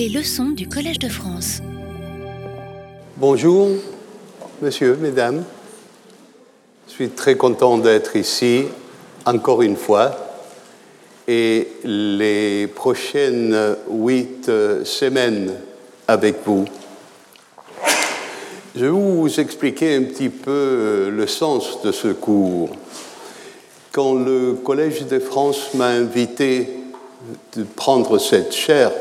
Les leçons du Collège de France. Bonjour, monsieur, mesdames. Je suis très content d'être ici encore une fois. Et les prochaines huit semaines avec vous. Je vais vous expliquer un petit peu le sens de ce cours. Quand le Collège de France m'a invité de prendre cette chaire,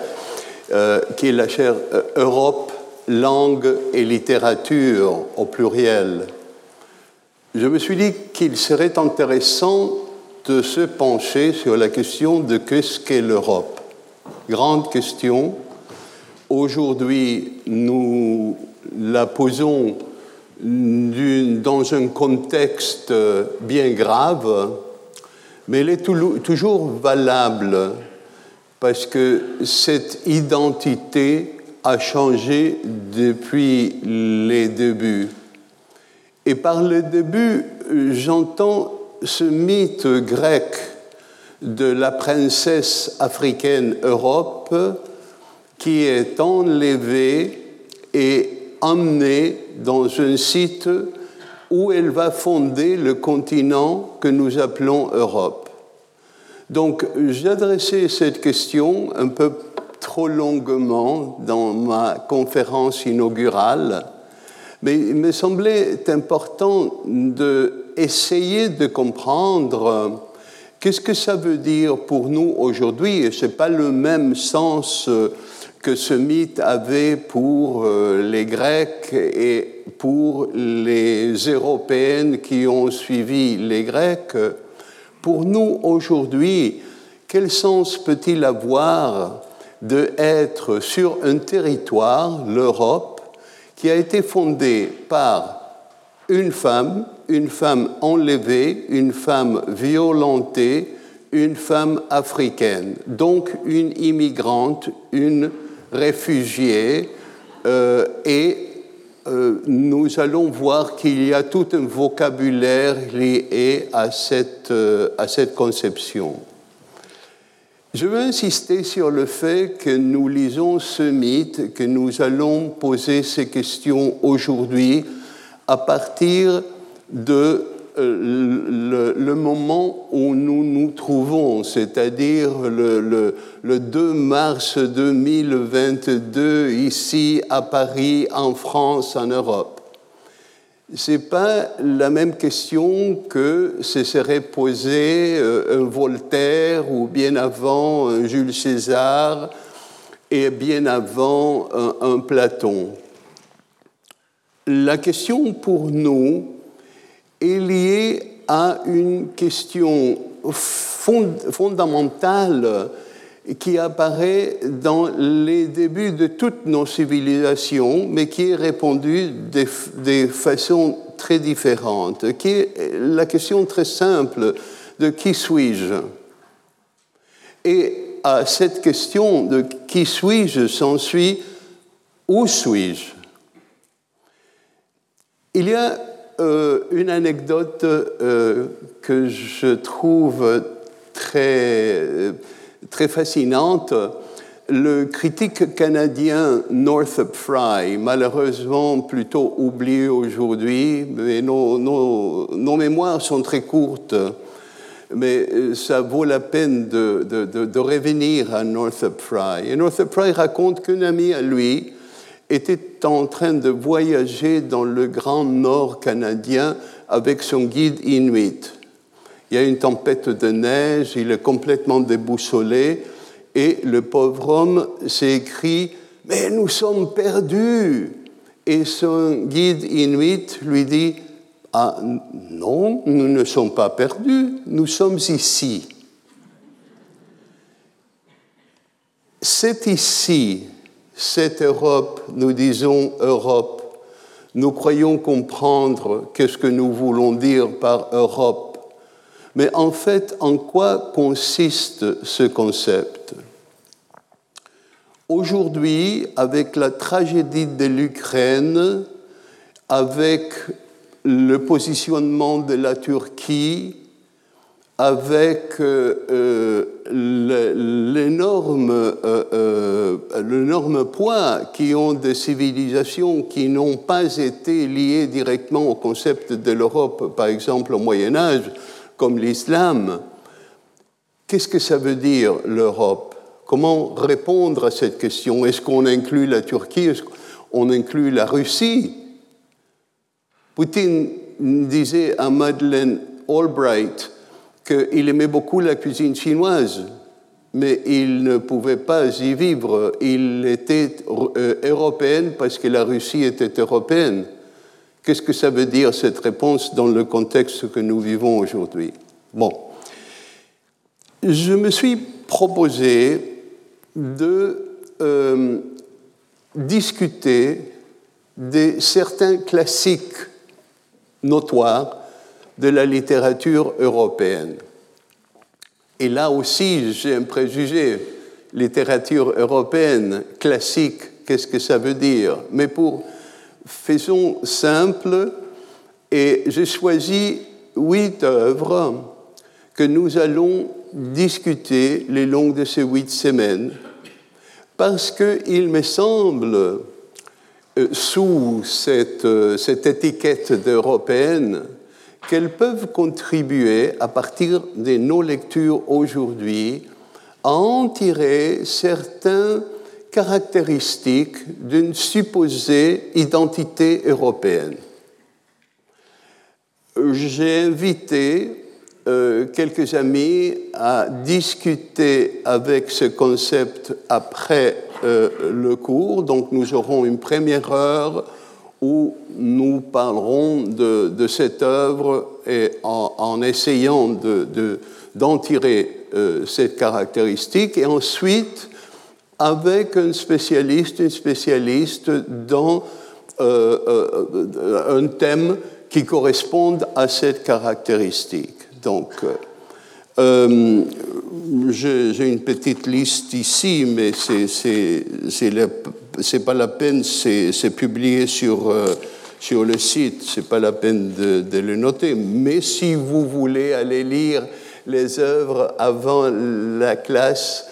euh, qui est la chaire euh, Europe, langue et littérature au pluriel, je me suis dit qu'il serait intéressant de se pencher sur la question de qu'est-ce qu'est l'Europe. Grande question. Aujourd'hui, nous la posons dans un contexte bien grave, mais elle est toujours valable parce que cette identité a changé depuis les débuts. Et par le début, j'entends ce mythe grec de la princesse africaine Europe qui est enlevée et emmenée dans un site où elle va fonder le continent que nous appelons Europe. Donc j'ai adressé cette question un peu trop longuement dans ma conférence inaugurale, mais il me semblait important d'essayer de comprendre qu'est-ce que ça veut dire pour nous aujourd'hui, et ce n'est pas le même sens que ce mythe avait pour euh, les Grecs et pour les Européennes qui ont suivi les Grecs. Pour nous aujourd'hui, quel sens peut-il avoir de être sur un territoire, l'Europe, qui a été fondé par une femme, une femme enlevée, une femme violentée, une femme africaine, donc une immigrante, une réfugiés euh, et euh, nous allons voir qu'il y a tout un vocabulaire lié à cette, euh, à cette conception. Je veux insister sur le fait que nous lisons ce mythe, que nous allons poser ces questions aujourd'hui à partir de euh, le, moment où nous nous trouvons, c'est-à-dire le, 2 mars 2022 ici à Paris, en France, en Europe. N'est pas la même question que se serait posé euh, un Voltaire ou bien avant un Jules César et bien avant un Platon. La question pour nous, est lié à une question fondamentale qui apparaît dans les débuts de toutes nos civilisations, mais qui est répondue de, de façon très différente, qui est la question très simple de qui suis-je? Et à cette question de qui suis-je s'ensuit où suis-je? Il y a euh, une anecdote euh, que je trouve très, très fascinante. Le critique canadien Northrop Frye, malheureusement plutôt oublié aujourd'hui, mais nos, nos, mémoires sont très courtes, mais euh, ça vaut la peine de, de, revenir à Northrop Frye. Et Northrop Frye raconte qu'un ami à lui, était en train de voyager dans le grand nord canadien avec son guide inuit. Il y a une tempête de neige, il est complètement déboussolé et le pauvre homme s'est écrit Mais nous sommes perdus Et son guide inuit lui dit Ah non, nous ne sommes pas perdus, nous sommes ici. C'est ici cette Europe, nous disons Europe, nous croyons comprendre qu'est-ce que nous voulons dire par Europe. Mais en fait, en quoi consiste ce concept? Aujourd'hui, avec la tragédie de l'Ukraine, avec le positionnement de la Turquie, avec l'énorme poids qui ont des civilisations qui n'ont pas été liées directement au concept de l'Europe, par exemple au Moyen Âge, comme l'islam. Qu'est-ce que ça veut dire l'Europe? Comment répondre à cette question? Est-ce qu'on inclut la Turquie? Est-ce qu'on inclut la Russie? Poutine disait à Madeleine Albright qu'il aimait beaucoup la cuisine chinoise, mais il ne pouvait pas y vivre. Il était euh, européen parce que la Russie était européenne. Qu'est-ce que ça veut dire cette réponse dans le contexte que nous vivons aujourd'hui? Bon, je me suis proposé de euh, discuter de certains classiques notoires de la littérature européenne. Et là aussi, j'ai un préjugé. Littérature européenne classique, qu'est-ce que ça veut dire? Mais pour faisons simple, et j'ai choisi huit œuvres que nous allons discuter les longs de ces huit semaines parce qu'il me semble, euh, sous cette, euh, cette étiquette d'européenne, qu'elles peuvent contribuer, à partir de nos lectures aujourd'hui, à en tirer certaines caractéristiques d'une supposée identité européenne. J'ai invité euh, quelques amis à discuter avec ce concept après euh, le cours. Donc nous aurons une première heure où nous parlerons de, cette œuvre et en, essayant d'en de, tirer euh, cette caractéristique. Et ensuite, avec un spécialiste, une spécialiste dans un thème qui corresponde à cette caractéristique. Donc, euh, euh, j'ai une petite liste ici, mais c'est pas la peine, c'est publié sur, euh, sur le site, c'est pas la peine de, de, le noter. Mais si vous voulez aller lire les œuvres avant la classe,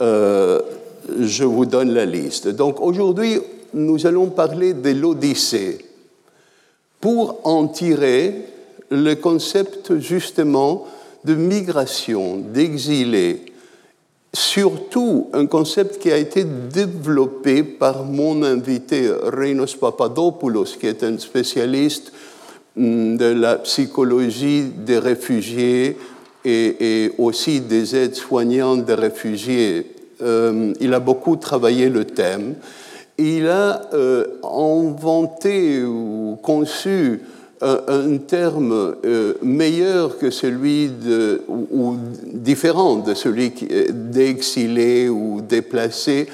je vous donne la liste. Donc aujourd'hui, nous allons parler de l'Odyssée pour en tirer le concept justement de migration, d'exilé, surtout un concept qui a été développé par mon invité Reinos Papadopoulos, qui est un spécialiste mm, de la psychologie des réfugiés et, aussi des aides-soignants des réfugiés. Euh, il a beaucoup travaillé le thème. Il a euh, inventé ou conçu un, terme euh, meilleur que celui de, ou, différent de celui d'exilé ou déplacé,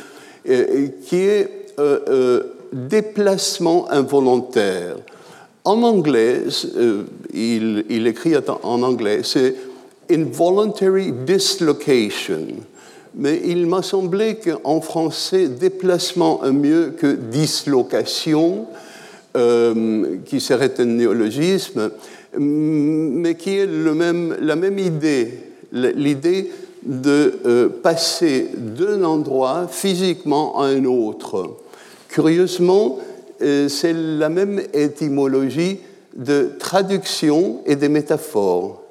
euh, qui est euh, déplacement involontaire. En anglais, il, il, écrit en anglais, c'est involuntary dislocation. Mais il m'a semblé qu'en français, déplacement est mieux que dislocation qui serait un néologisme, mais qui est le même, la même idée, l'idée de euh, passer d'un endroit physiquement à un autre. Curieusement, euh, c'est la même étymologie de traduction et de métaphore.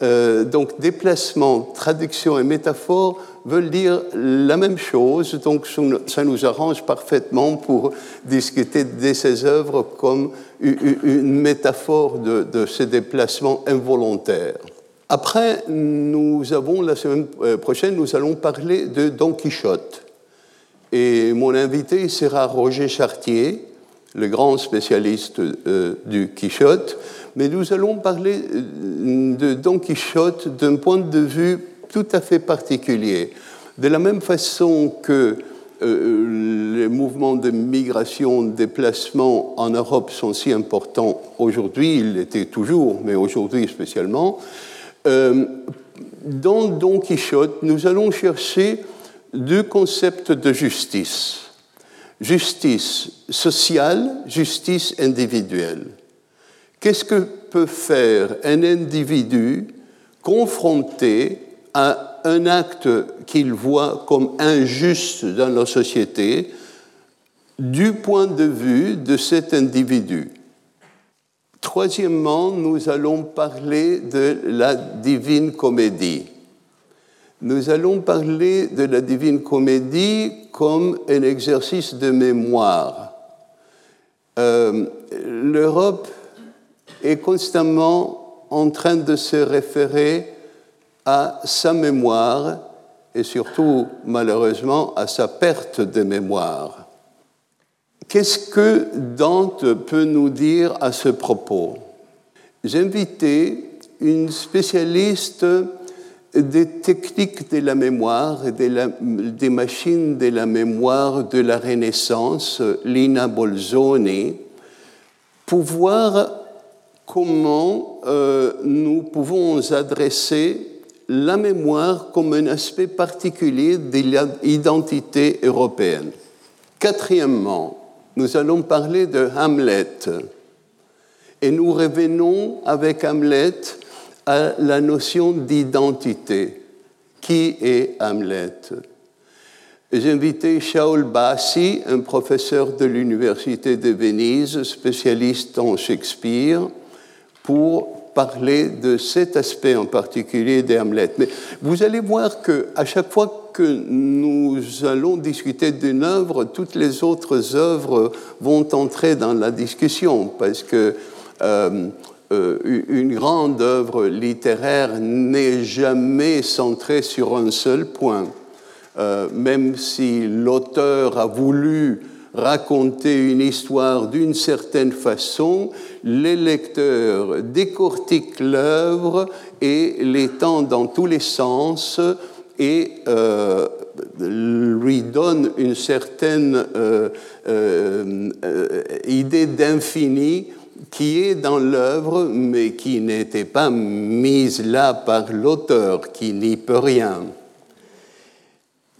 donc déplacement, traduction et métaphore veulent dire la même chose, donc ça nous arrange parfaitement pour discuter de ces œuvres comme une métaphore de, ces déplacements involontaires. Après, nous avons, la semaine euh, prochaine, nous allons parler de Don Quichotte. Et mon invité sera Roger Chartier, le grand spécialiste euh, du Quichotte. Mais nous allons parler euh, de Don Quichotte d'un point de vue tout à fait particulier. De la même façon que euh, les mouvements de migration, de déplacement en Europe sont si importants aujourd'hui, ils l'étaient toujours, mais aujourd'hui spécialement, euh, dans Don Quichotte, nous allons chercher deux concepts de justice. Justice sociale, justice individuelle. Qu'est-ce que peut faire un individu confronté à un acte qu'il voit comme injuste dans la société du point de vue de cet individu. Troisièmement, nous allons parler de la divine comédie. Nous allons parler de la divine comédie comme un exercice de mémoire. Euh, L'Europe est constamment en train de se référer à sa mémoire et surtout, malheureusement, à sa perte de mémoire. Qu'est-ce que Dante peut nous dire à ce propos? J'ai invité une spécialiste des techniques de la mémoire et des machines de la mémoire de la Renaissance, Lina Bolzoni, pour voir comment euh, nous pouvons adresser la mémoire comme un aspect particulier de l'identité européenne. Quatrièmement, nous allons parler de Hamlet. Et nous revenons avec Hamlet à la notion d'identité. Qui est Hamlet? J'ai invité Shaul Bassi, un professeur de l'Université de Venise, spécialiste en Shakespeare, pour parler de cet aspect en particulier des Hamlet. Mais vous allez voir que à chaque fois que nous allons discuter d'une œuvre, toutes les autres œuvres vont entrer dans la discussion parce que euh, euh, une grande œuvre littéraire n'est jamais centrée sur un seul point. Euh, même si l'auteur a voulu raconter une histoire d'une certaine façon, les lecteurs décortiquent l'œuvre et l'étendent dans tous les sens et euh, lui donnent une certaine euh, euh, idée d'infini qui est dans l'œuvre, mais qui n'était pas mise là par l'auteur, qui n'y peut rien.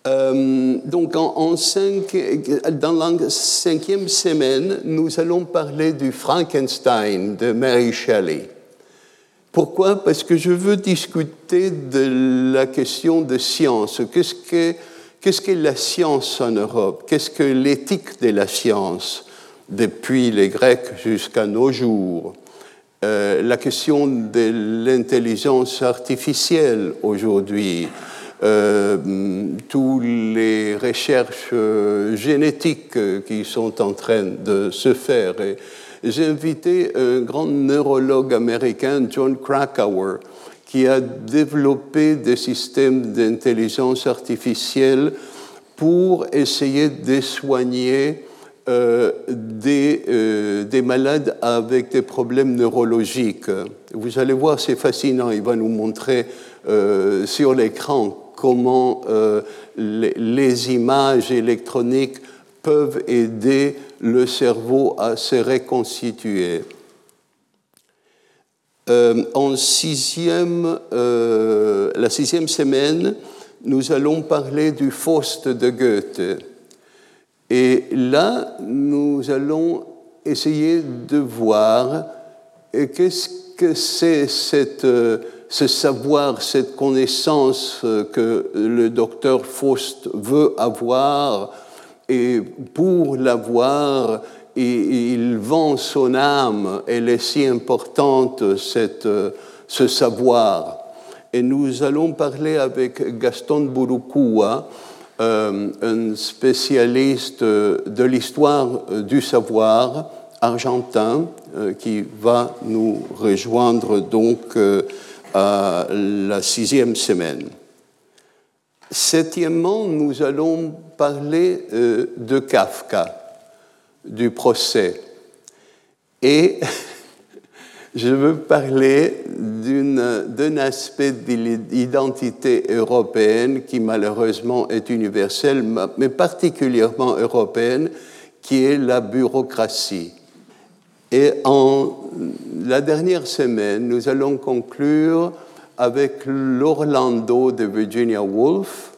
Euh, donc en, cinq, dans la cinquième semaine, nous allons parler du Frankenstein de Mary Shelley. Pourquoi? Parce que je veux discuter de la question de science. Qu'est-ce que, qu'est-ce que la science en Europe? Qu'est-ce que l'éthique de la science depuis les Grecs jusqu'à nos jours? Euh, La question de l'intelligence artificielle aujourd'hui toutes les recherches euh, génétiques euh, qui sont en train de se faire. J'ai invité un grand neurologue américain, John Krakauer, qui a développé des systèmes d'intelligence artificielle pour essayer de soigner des, malades avec des problèmes neurologiques. Vous allez voir, c'est fascinant. Il va nous montrer sur l'écran comment euh, les, images électroniques peuvent aider le cerveau à se reconstituer. Euh, en sixième, euh, la sixième semaine, nous allons parler du Faust de Goethe. Et là, nous allons essayer de voir qu'est-ce que c'est cette ce savoir, cette connaissance que le docteur Faust veut avoir, et pour l'avoir, il vend son âme, elle est si importante, cette, ce savoir. Et nous allons parler avec Gaston euh, un spécialiste de l'histoire du savoir argentin, euh, qui va nous rejoindre donc euh, à la sixième semaine. Septièmement, nous allons parler euh, de Kafka, du procès. Et je veux parler d'un aspect de l'identité européenne qui malheureusement est universelle, mais particulièrement européenne, qui est la bureaucratie. Et en la dernière semaine, nous allons conclure avec l'Orlando de Virginia Woolf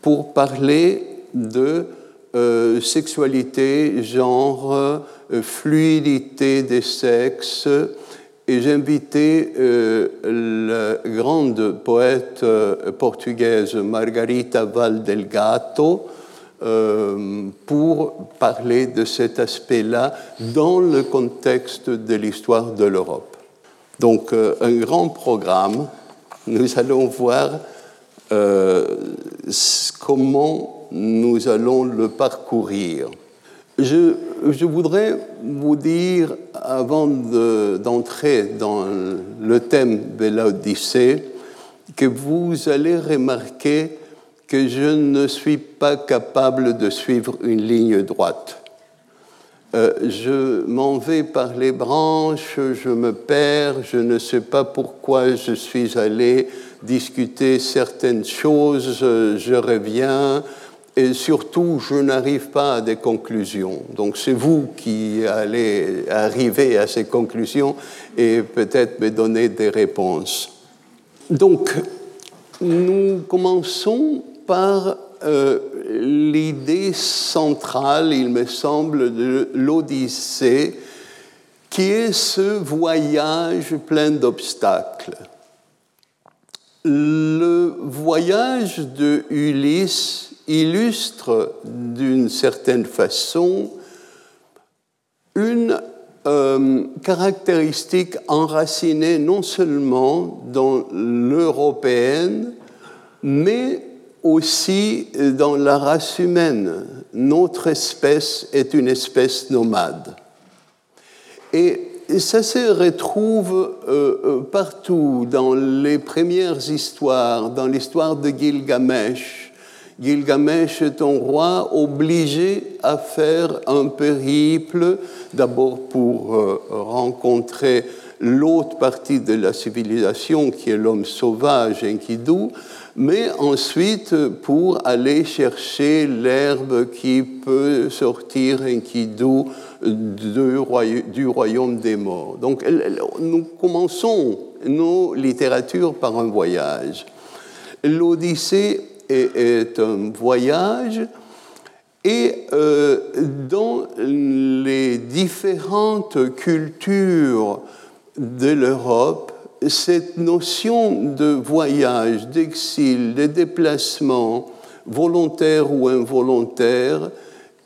pour parler de euh, sexualité, genre, euh, fluidité des sexes. Et j'ai invité euh, la grande poète portugaise Margarita Valdelgato euh, pour parler de cet aspect-là dans le contexte de l'histoire de l'Europe. Donc un grand programme, nous allons voir comment nous allons le parcourir. Je, voudrais vous dire, avant d'entrer dans le thème de l'Odyssée, que vous allez remarquer que je ne suis pas capable de suivre une ligne droite. Euh, je m'en vais par les branches, je me perds, je ne sais pas pourquoi je suis allé discuter certaines choses, je reviens, et surtout, je n'arrive pas à des conclusions. Donc c'est vous qui allez arriver à ces conclusions et peut-être me donner des réponses. Donc, nous commençons par euh, l'idée centrale, il me semble, de l'Odyssée, qui est ce voyage plein d'obstacles. Le voyage de Ulysse illustre d'une certaine façon une euh, caractéristique enracinée non seulement dans l'européenne, mais aussi dans la race humaine. Notre espèce est une espèce nomade. Et ça se retrouve euh, euh, partout dans les premières histoires, dans l'histoire de Gilgamesh, Gilgamesh est un roi obligé à faire un périple, d'abord pour euh, rencontrer l'autre partie de la civilisation qui est l'homme sauvage Enkidu, mais ensuite pour aller chercher l'herbe qui peut sortir Enkidu du royaume des morts. Donc nous commençons nos littératures par un voyage. L'Odyssée est, un voyage et euh, dans les différentes cultures de l'Europe, cette notion de voyage, d'exil, de déplacement, volontaire ou involontaire,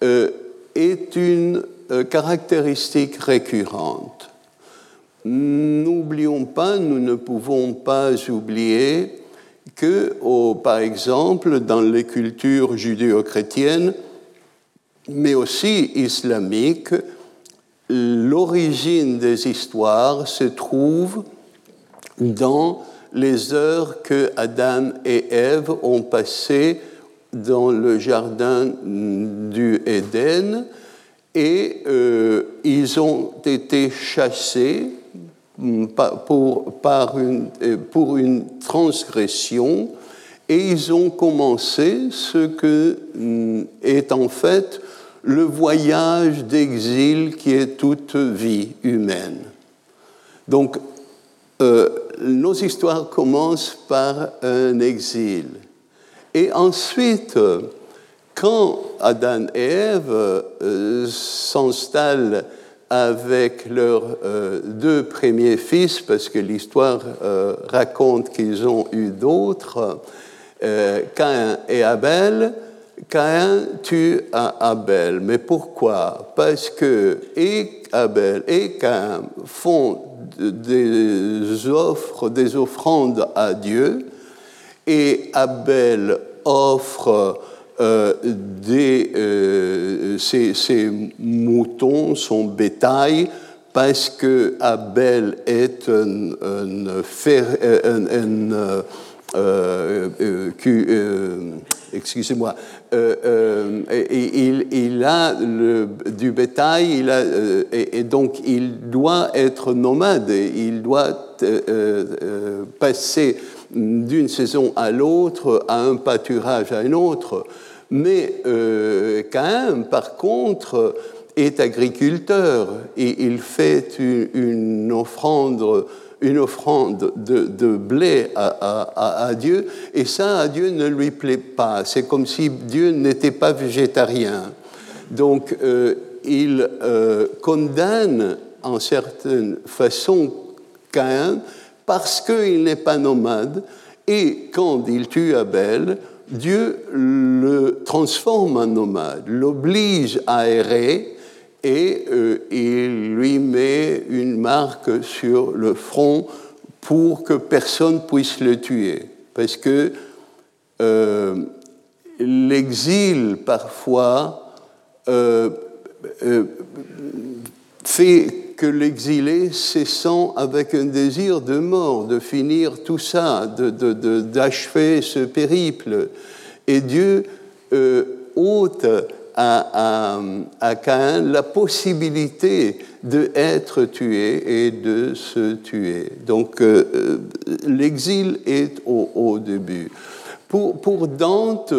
euh, est une euh, caractéristique récurrente. N'oublions pas, nous ne pouvons pas oublier que, par exemple, dans les cultures judéo-chrétiennes, mais aussi islamiques, l'origine des histoires se trouve dans les heures que Adam et Ève ont passées dans le jardin du Éden et euh, ils ont été chassés Mm, pour, par une, euh, pour une transgression et ils ont commencé ce que mm, est en fait le voyage d'exil qui est toute vie humaine. Donc, euh, nos histoires commencent par un exil. Et ensuite, quand Adam et Ève euh, s'installent avec leurs euh, deux premiers fils, parce que l'histoire euh, raconte qu'ils ont eu d'autres, Caïn et Abel. Caïn tue Abel. Mais pourquoi? Parce que et Abel et Caïn font des offres, des offrandes à Dieu, et Abel offre euh, des, euh, ces, moutons, son bétail, parce que Abel est un, un, excusez-moi, il, il, a du bétail, il a, et, donc il doit être nomade, il doit passer d'une saison à l'autre, à un pâturage à un autre. Mais euh, par contre, est agriculteur et il fait une, offrande, une offrande de, blé à, Dieu, et ça, à Dieu ne lui plaît pas. C'est comme si Dieu n'était pas végétarien. Donc, euh, il euh, condamne en certaine façon Caïn parce qu'il n'est pas nomade. Et quand il tue Abel, Dieu le transforme en nomade, l'oblige à errer et euh, il lui met une marque sur le front pour que personne puisse le tuer. Parce que euh, l'exil, parfois, euh, fait que l'exilé se sent avec un désir de mort, de finir tout ça, d'achever ce périple. Et Dieu ôte à, à, Caïn la possibilité d'être tué et de se tuer. Donc euh, euh, l'exil est au, début. Pour, Dante,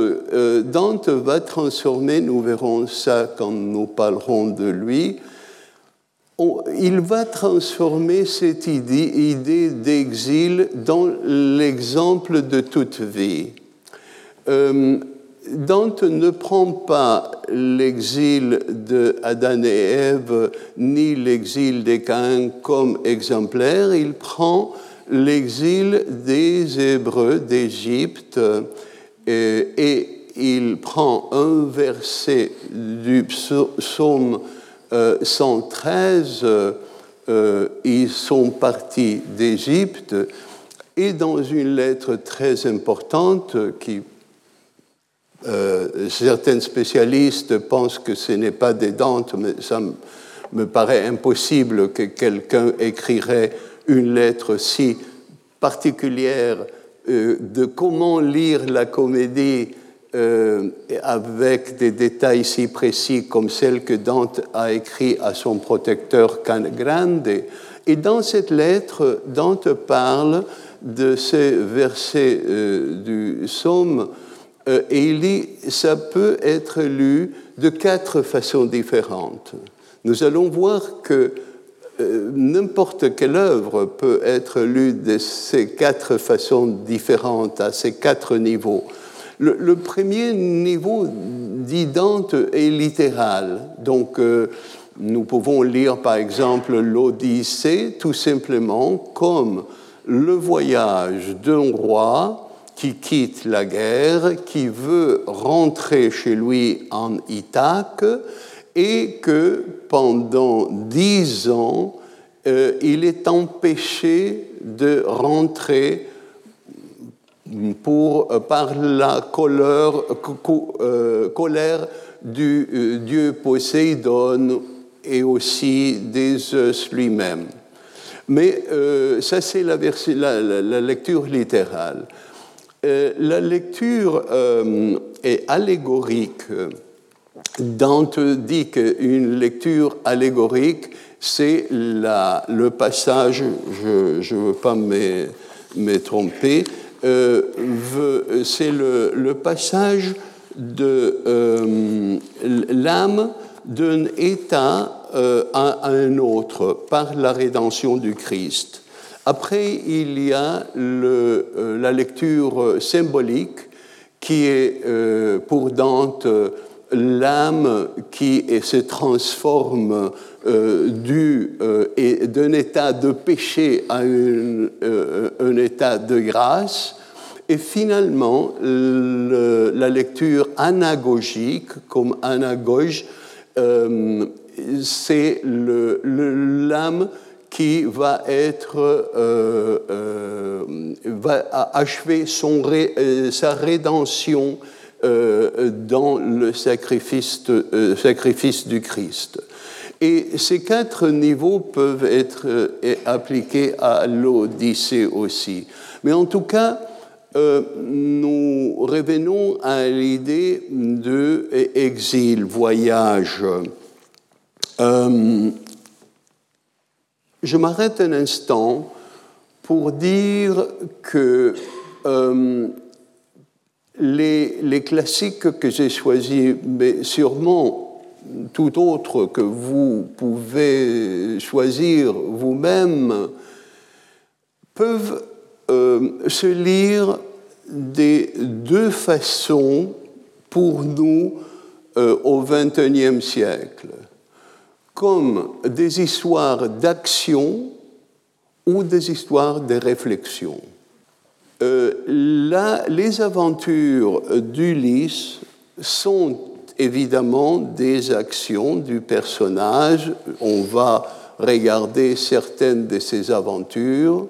Dante va transformer, nous verrons ça quand nous parlerons de lui, il va transformer cette idée, d'exil dans l'exemple de toute vie. Euh, Dante ne prend pas l'exil de Adam et Ève ni l'exil des Caïns comme exemplaire, il prend l'exil des Hébreux d'Égypte et, et, il prend un verset du psaume 113, euh, euh, ils sont partis d'Égypte et dans une lettre très importante qui euh, certains spécialistes pensent que ce n'est pas des Dantes, mais ça me paraît impossible que quelqu'un écrirait une lettre si particulière de comment lire la comédie euh, avec des détails si précis comme celle que Dante a écrit à son protecteur Grande. Et dans cette lettre, Dante parle de ces versets euh, du psaume euh, et il dit ça peut être lu de quatre façons différentes. Nous allons voir que n'importe quelle œuvre peut être lue de ces quatre façons différentes, à ces quatre niveaux. Le, premier niveau d'idente est littéral. Donc, euh, nous pouvons lire par exemple l'Odyssée tout simplement comme le voyage d'un roi qui quitte la guerre, qui veut rentrer chez lui en Ithaque et que pendant dix ans, euh, il est empêché de rentrer pour, euh, par la colère, euh, du dieu Poséidon et aussi des Zeus lui-même. Mais ça, c'est la, lecture littérale. La lecture est allégorique. Dante dit qu'une lecture allégorique, c'est le passage, je ne veux pas me, tromper, euh, c'est le, passage de euh, l'âme d'un état euh, à, un autre par la rédemption du Christ. Après, il y a la lecture symbolique qui est pour Dante l'âme qui se transforme d'un état de péché à un état de grâce, et finalement, la lecture anagogique, comme anagoge, euh, c'est l'âme qui va être euh, euh, achever son sa rédemption dans le sacrifice, du Christ. Et ces quatre niveaux peuvent être appliqués à l'Odyssée aussi. Mais en tout cas, euh, nous revenons à l'idée de exil, voyage. Euh, je m'arrête un instant pour dire que euh, les, classiques que j'ai choisis, mais sûrement tout autre que vous pouvez choisir vous-même, peuvent se lire des deux façons pour nous euh, au XXIe siècle, comme des histoires d'action ou des histoires de réflexion. Euh, là, les aventures d'Ulysse sont évidemment des actions du personnage. On va regarder certaines de ses aventures,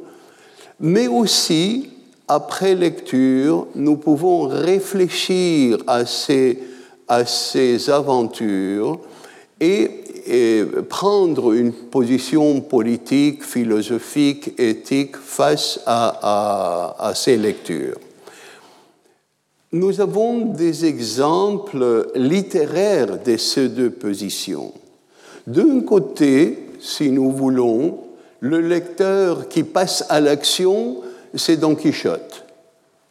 mais aussi, après lecture, nous pouvons réfléchir à ces, à ces aventures et, prendre une position politique, philosophique, éthique face à ces lectures. Nous avons des exemples littéraires de ces deux positions. D'un côté, si nous voulons, le lecteur qui passe à l'action, c'est Don Quichotte.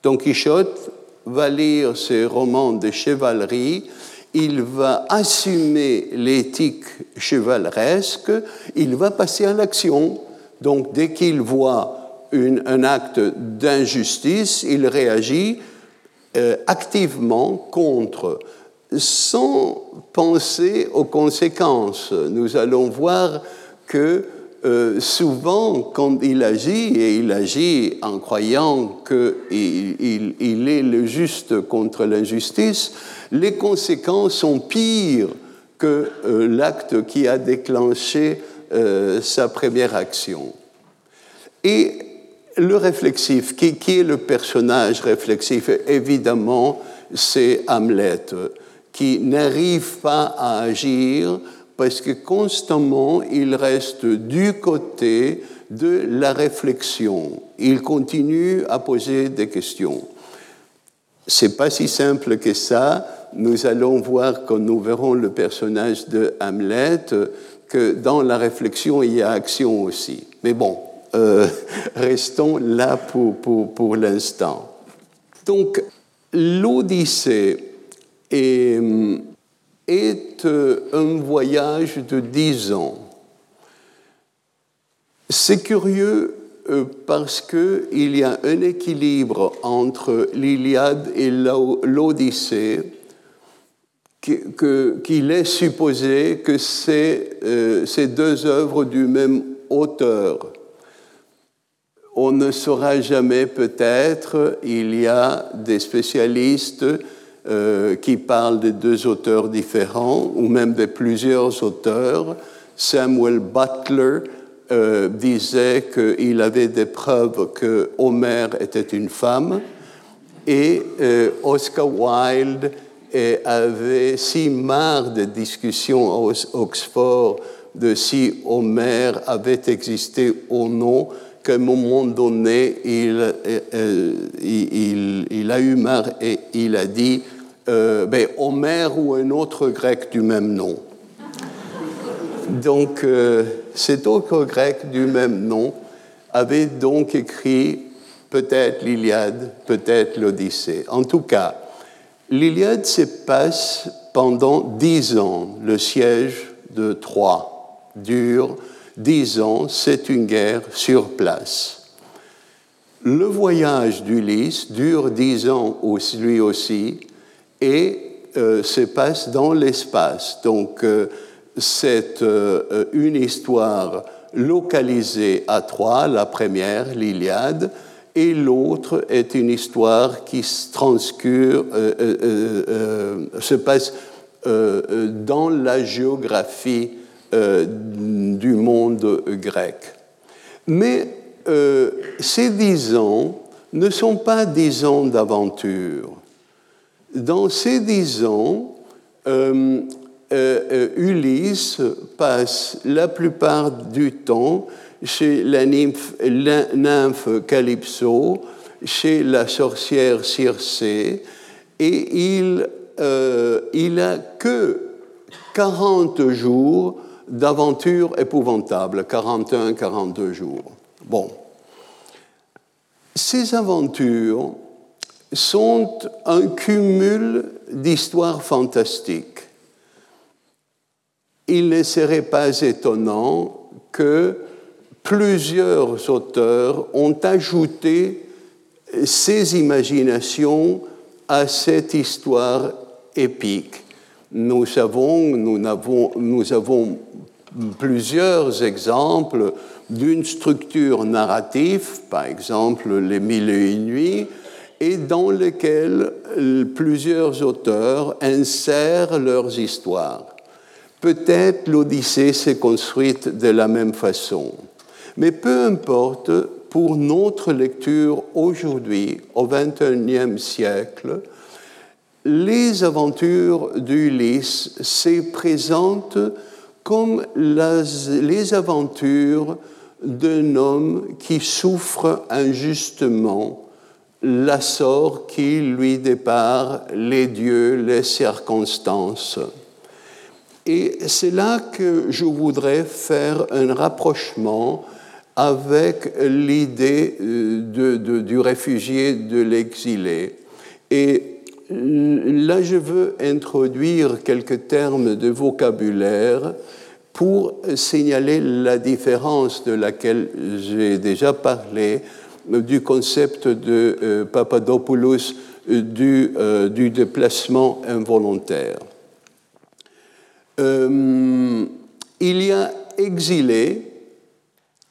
Don Quichotte va lire ses romans de chevalerie, il va assumer l'éthique chevaleresque, il va passer à l'action. Donc dès qu'il voit un acte d'injustice, il réagit euh, activement contre, sans penser aux conséquences. Nous allons voir que euh, souvent, quand il agit, et il agit en croyant qu'il il, est le juste contre l'injustice, les conséquences sont pires que euh, l'acte qui a déclenché sa première action. Et le réflexif, qui, est le personnage réflexif Évidemment, c'est Hamlet, qui n'arrive pas à agir parce que constamment il reste du côté de la réflexion. Il continue à poser des questions. C'est pas si simple que ça. Nous allons voir quand nous verrons le personnage de Hamlet que dans la réflexion il y a action aussi. Mais bon, euh, restons là pour, pour, pour l'instant. Donc, l'Odyssée est, est euh, un voyage de dix ans. C'est curieux euh, parce qu'il y a un équilibre entre l'Iliade et l'Odyssée qu'il est supposé que c'est ces deux œuvres du même auteur on ne saura jamais peut-être, il y a des spécialistes euh, qui parlent de deux auteurs différents, ou même de plusieurs auteurs. Samuel Butler euh, disait qu'il avait des preuves que Homère était une femme, et euh, Oscar Wilde avait si marre de discussions à Oxford de si Homère avait existé ou non qu'à un moment donné, il, a eu marre et il a dit euh, ben, Homère ou un autre grec du même nom. Donc, cet autre grec du même nom avait donc écrit peut-être l'Iliade, peut-être l'Odyssée. En tout cas, l'Iliade se passe pendant dix ans. Le siège de Troie dure dix ans, c'est une guerre sur place. Le voyage d'Ulysse dure dix ans lui aussi et euh, se passe dans l'espace. Donc euh, c'est euh, une histoire localisée à Troie, la première, l'Iliade, et l'autre est une histoire qui se transcure, se passe dans la géographie du monde grec. Mais ces dix ans ne sont pas dix ans d'aventure. Dans ces dix ans, euh, Ulysse passe la plupart du temps chez la nymphe, Calypso, chez la sorcière Circé, et il, il a que 40 jours d'aventures épouvantables, 41-42 jours. Bon. Ces aventures sont un cumul d'histoires fantastiques. Il ne serait pas étonnant que plusieurs auteurs ont ajouté ces imaginations à cette histoire épique. Nous, savons, nous, avons, nous avons plusieurs exemples d'une structure narrative, par exemple Les Mille et une nuits, et dans lequel plusieurs auteurs insèrent leurs histoires. Peut-être l'Odyssée s'est construite de la même façon, mais peu importe, pour notre lecture aujourd'hui, au XXIe siècle, les aventures d'Ulysse se présentent comme les aventures d'un homme qui souffre injustement la sort qui lui dépare les dieux, les circonstances. Et c'est là que je voudrais faire un rapprochement avec l'idée euh, du réfugié, de l'exilé. Et là, je veux introduire quelques termes de vocabulaire pour signaler la différence de laquelle j'ai déjà parlé du concept de euh, Papadopoulos euh, du, déplacement involontaire. Euh, il y a exilé,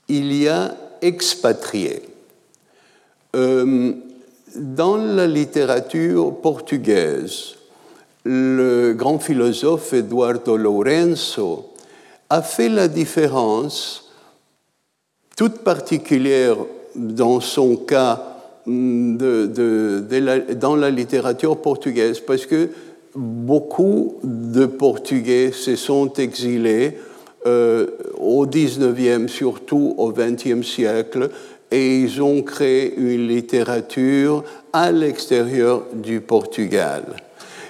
il y a expatrié. dans la littérature portugaise, le grand philosophe Eduardo Lourenço a fait la différence toute particulière dans son cas mm, dans la littérature portugaise, parce que beaucoup de Portugais se sont exilés euh, au 19e, surtout au 20e siècle, et ils ont créé une littérature à l'extérieur du Portugal.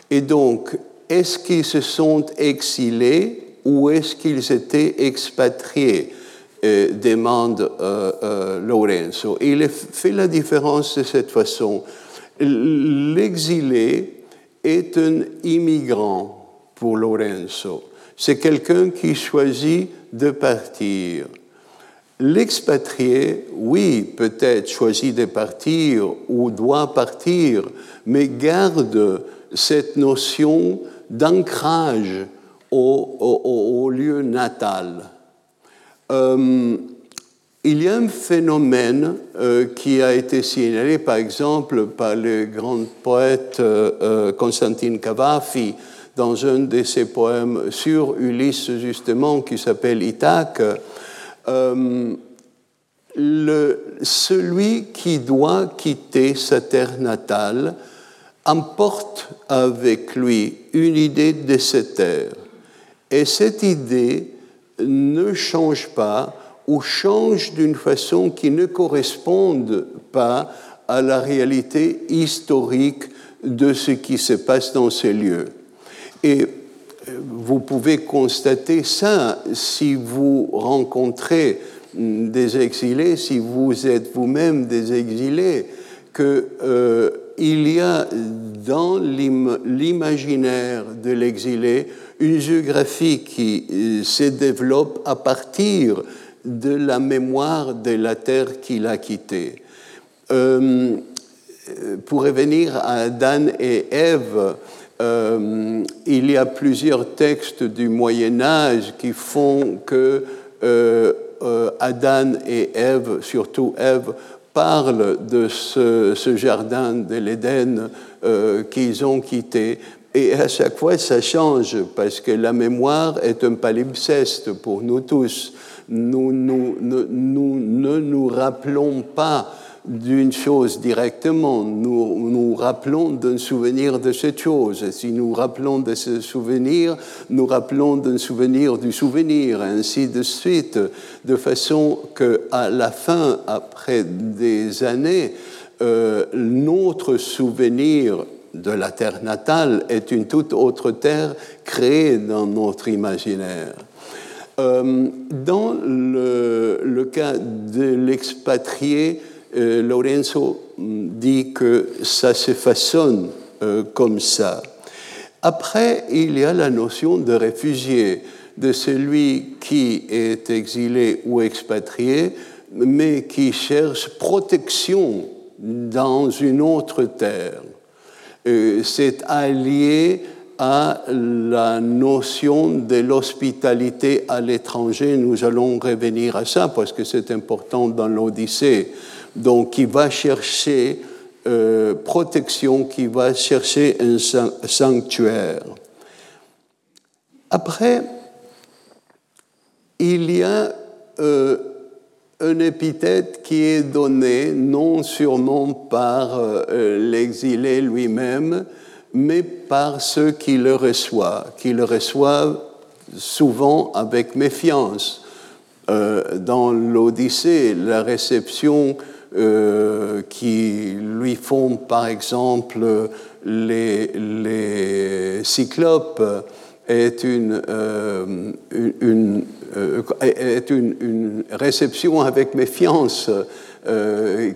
Et donc, est-ce qu'ils se sont exilés ou est-ce qu'ils étaient expatriés? Euh, demande euh, euh, Lorenzo. Il fait la différence de cette façon. L'exilé est un immigrant pour Lorenzo. C'est quelqu'un qui choisit de partir. L'expatrié, oui, peut-être choisit de partir ou doit partir, mais garde cette notion d'ancrage au, lieu natal. Euh, il y a un phénomène euh, qui a été signalé, par exemple, par le grand poète euh, Constantine Cavafi dans un de ses poèmes sur Ulysse, justement, qui s'appelle Ithaque. Celui qui doit quitter sa terre natale emporte avec lui une idée de cette terre. Et cette idée ne change pas ou change d'une façon qui ne corresponde pas à la réalité historique de ce qui se passe dans ces lieux. Et euh, vous pouvez constater ça si vous rencontrez mm, des exilés, si vous êtes vous-même des exilés, qu'il euh, y a dans l'imaginaire de l'exilé une géographie qui euh, se développe à partir de la mémoire de la terre qu'il a quittée. Euh, pour revenir à Adam et Ève, euh, il y a plusieurs textes du Moyen Âge qui font que Adam et Ève, surtout Ève, parlent de ce, jardin de l'Éden qu'ils ont quitté et à chaque fois, ça change parce que la mémoire est un palimpseste pour nous tous. Nous, ne nous rappelons pas d'une chose directement, nous nous rappelons d'un souvenir de cette chose. Si nous rappelons de ce souvenir, nous rappelons d'un souvenir du souvenir, ainsi de suite, de façon qu'à la fin, après des années, euh, notre souvenir de la terre natale est une toute autre terre créée dans notre imaginaire. Euh, dans le, cas de l'expatrié, euh, Lorenzo dit que ça se façonne euh, comme ça. Après, il y a la notion de réfugié, de celui qui est exilé ou expatrié, mais qui cherche protection dans une autre terre. Euh, c'est allié à la notion de l'hospitalité à l'étranger. Nous allons revenir à ça parce que c'est important dans l'Odyssée. Donc, qui va chercher euh, protection, qui va chercher un sanctuaire. Après, il y a euh, un épithète qui est donné non sûrement par euh, l'exilé lui-même, mais par ceux qui le reçoivent, qui le reçoivent souvent avec méfiance. Euh, dans l'Odyssée, la réception euh, qui lui font par exemple les, cyclopes est une, une, est une, réception avec méfiance.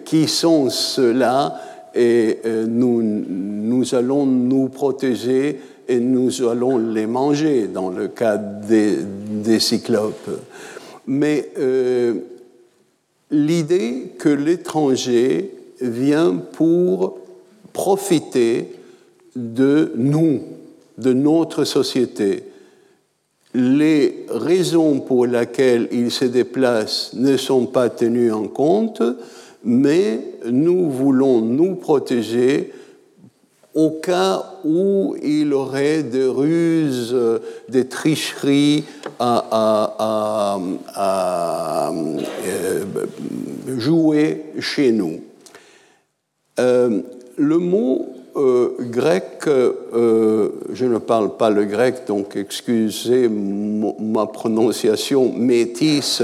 qui sont ceux-là et euh, nous, nous allons nous protéger et nous allons les manger dans le cas des, cyclopes. Mais euh, l'idée que l'étranger vient pour profiter de nous, de notre société. Les raisons pour lesquelles il se déplace ne sont pas tenues en compte, mais nous voulons nous protéger au cas où il aurait des ruses, des tricheries à, euh, jouer chez nous. Euh, le mot euh, grec, je ne parle pas le grec, donc excusez ma prononciation métisse,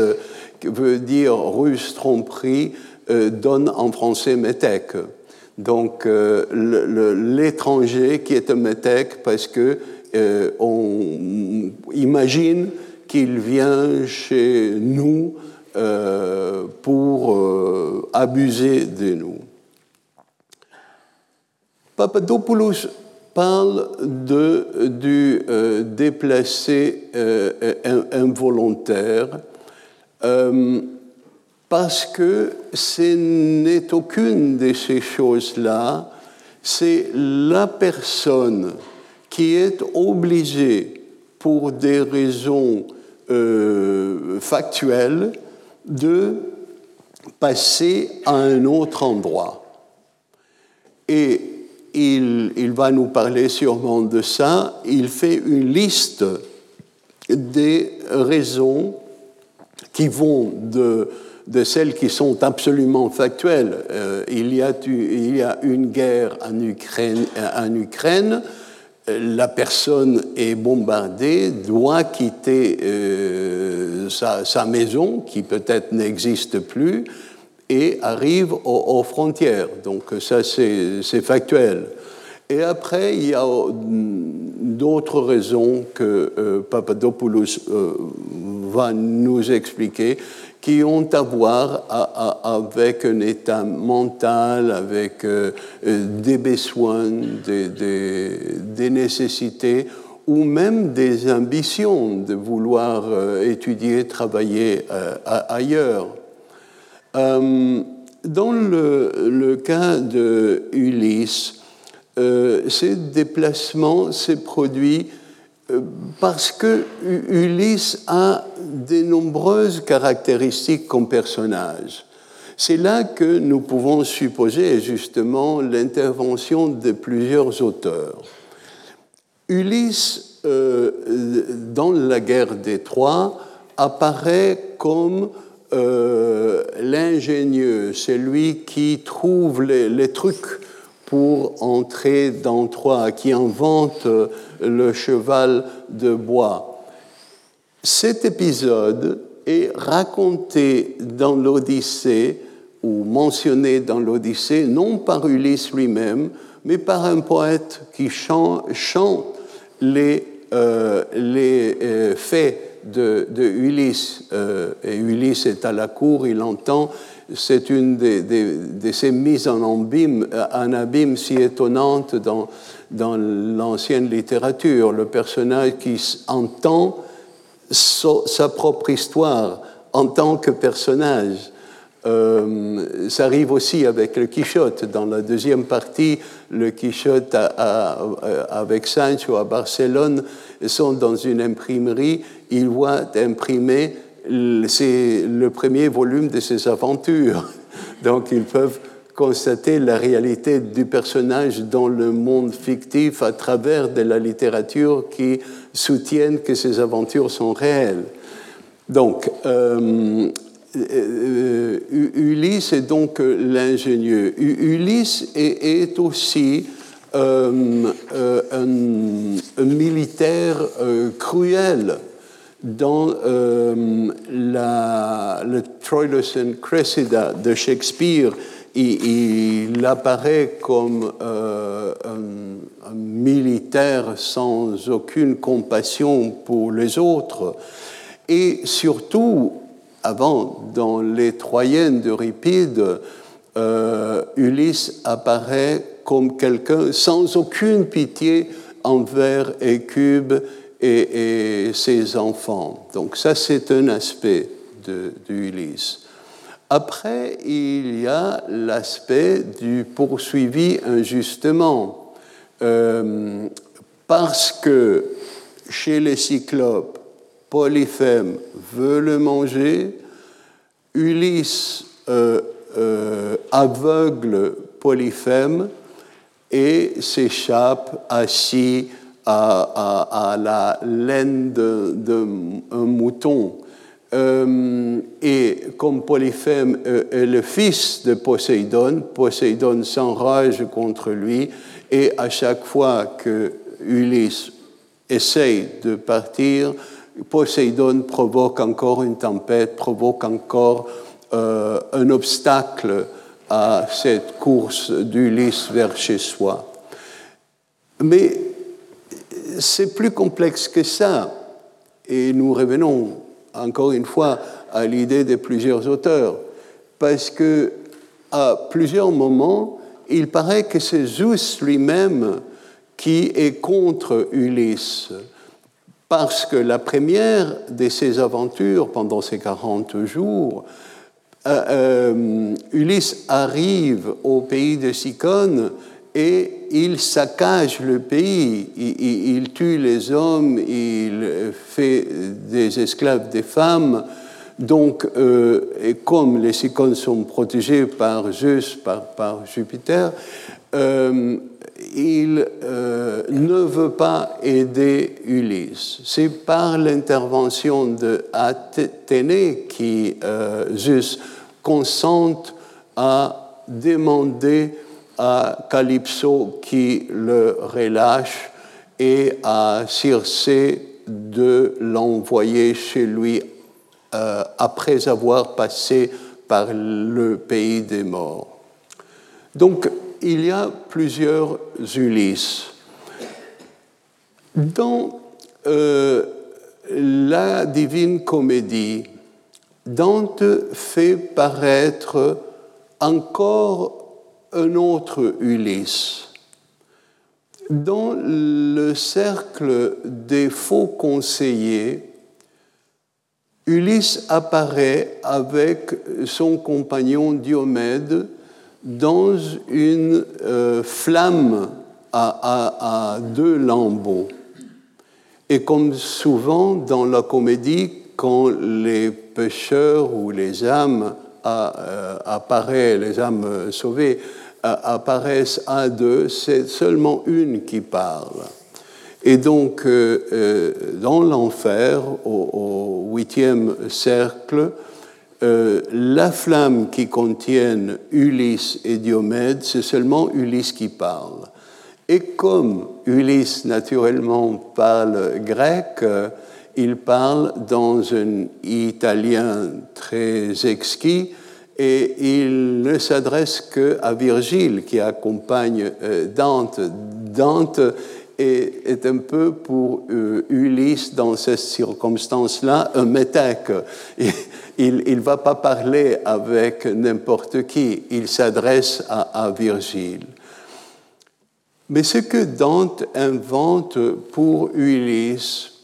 qui veut dire russe tromperie, euh, donne en français métèque. Donc euh, l'étranger qui est un métèque parce que euh, on imagine qu'il vient chez nous pour abuser de nous. Papadopoulos parle du déplacé involontaire parce que ce n'est aucune de ces choses-là, c'est la personne qui est obligée, pour des raisons euh, factuelles, de passer à un autre endroit. Il, va nous parler sûrement de ça. Il fait une liste des raisons qui vont de celles qui sont absolument factuelles. Euh, il, y a, une guerre en Ukraine, en Ukraine la personne est bombardée, doit quitter euh, sa, maison, qui peut-être n'existe plus, et arrive aux, frontières. Donc ça, c'est factuel. Et après, il y a d'autres raisons que euh, Papadopoulos va nous expliquer qui ont à voir avec un état mental, avec euh, euh, des besoins, des, nécessités ou même des ambitions de vouloir euh, étudier, travailler ailleurs. Dans le, cas de Ulysse, ces déplacements s'est produit euh, parce que Ulysse a de nombreuses caractéristiques comme personnage. C'est là que nous pouvons supposer justement l'intervention de plusieurs auteurs. Ulysse, euh, dans la guerre des Trois, apparaît comme euh, l'ingénieux, celui qui trouve les trucs pour entrer dans Troie, qui invente le cheval de bois. Cet épisode est raconté dans l'Odyssée, ou mentionné dans l'Odyssée, non par Ulysse lui-même, mais par un poète qui chante, les, euh, les euh, faits de, Ulysse. Euh, et Ulysse est à la cour, il entend c'est une de, ces mises en abîme, en abîme si étonnantes dans, l'ancienne littérature. Le personnage qui entend sa propre histoire en tant que personnage. Euh, ça arrive aussi avec le Quichotte. Dans la deuxième partie, le Quichotte avec Sancho à Barcelone sont dans une imprimerie. Ils voient imprimer le premier volume de ses aventures. Donc ils peuvent constater la réalité du personnage dans le monde fictif à travers de la littérature qui soutiennent que ces aventures sont réelles. Donc, euh, euh, Ulysse est donc l'ingénieux. Ulysse est, aussi euh, un, militaire cruel dans la, le Troilus and Cressida de Shakespeare il, apparaît comme euh, un, militaire sans aucune compassion pour les autres. Et surtout, avant, dans les Troyennes d'Euripide, euh, Ulysse apparaît comme quelqu'un sans aucune pitié envers Écube et, ses enfants. Donc ça, c'est un aspect d'Ulysse. Après, il y a l'aspect du poursuivi injustement. Euh, parce que chez les cyclopes, Polyphème veut le manger, Ulysse euh, euh, aveugle Polyphème et s'échappe assis à, la laine d'un mouton. Euh, et comme Polyphème euh, est le fils de Poséidon, Poséidon s'enrage contre lui et à chaque fois que Ulysse essaye de partir, Poséidon provoque encore une tempête, provoque encore euh, un obstacle à cette course d'Ulysse vers chez soi. Mais c'est plus complexe que ça. Et nous revenons encore une fois, à l'idée de plusieurs auteurs, parce que à plusieurs moments, il paraît que c'est Zeus lui-même qui est contre Ulysse, parce que la première de ses aventures pendant ces 40 jours, euh, euh, Ulysse arrive au pays de Sicone et il saccage le pays, il, tue les hommes, il fait des esclaves des femmes. Donc, euh, comme les Cicones sont protégés par Zeus, par, Jupiter, il ne veut pas aider Ulysse. C'est par l'intervention de Athénée qui Zeus consente à demander à Calypso qui le relâche et à Circé de l'envoyer chez lui euh, après avoir passé par le pays des morts. Donc il y a plusieurs Ulysses. Dans euh, la divine comédie, Dante fait paraître encore un autre Ulysse. Dans le cercle des faux conseillers, Ulysse apparaît avec son compagnon Diomède dans une euh, flamme à, deux lambeaux. Et comme souvent dans la comédie, quand les pêcheurs ou les âmes euh, les âmes sauvées, apparaissent à deux, c'est seulement une qui parle. Et donc, euh, euh, dans l'enfer, au, huitième cercle, la flamme qui contienne Ulysse et Diomède, c'est seulement Ulysse qui parle. Et comme Ulysse, naturellement, parle grec, il parle dans un italien très exquis, et il ne s'adresse qu'à Virgile qui accompagne euh, Dante. Dante est, un peu pour euh, Ulysse dans ces circonstances-là un métèque. Il ne va pas parler avec n'importe qui, il s'adresse à, à Virgile. Mais ce que Dante invente pour Ulysse,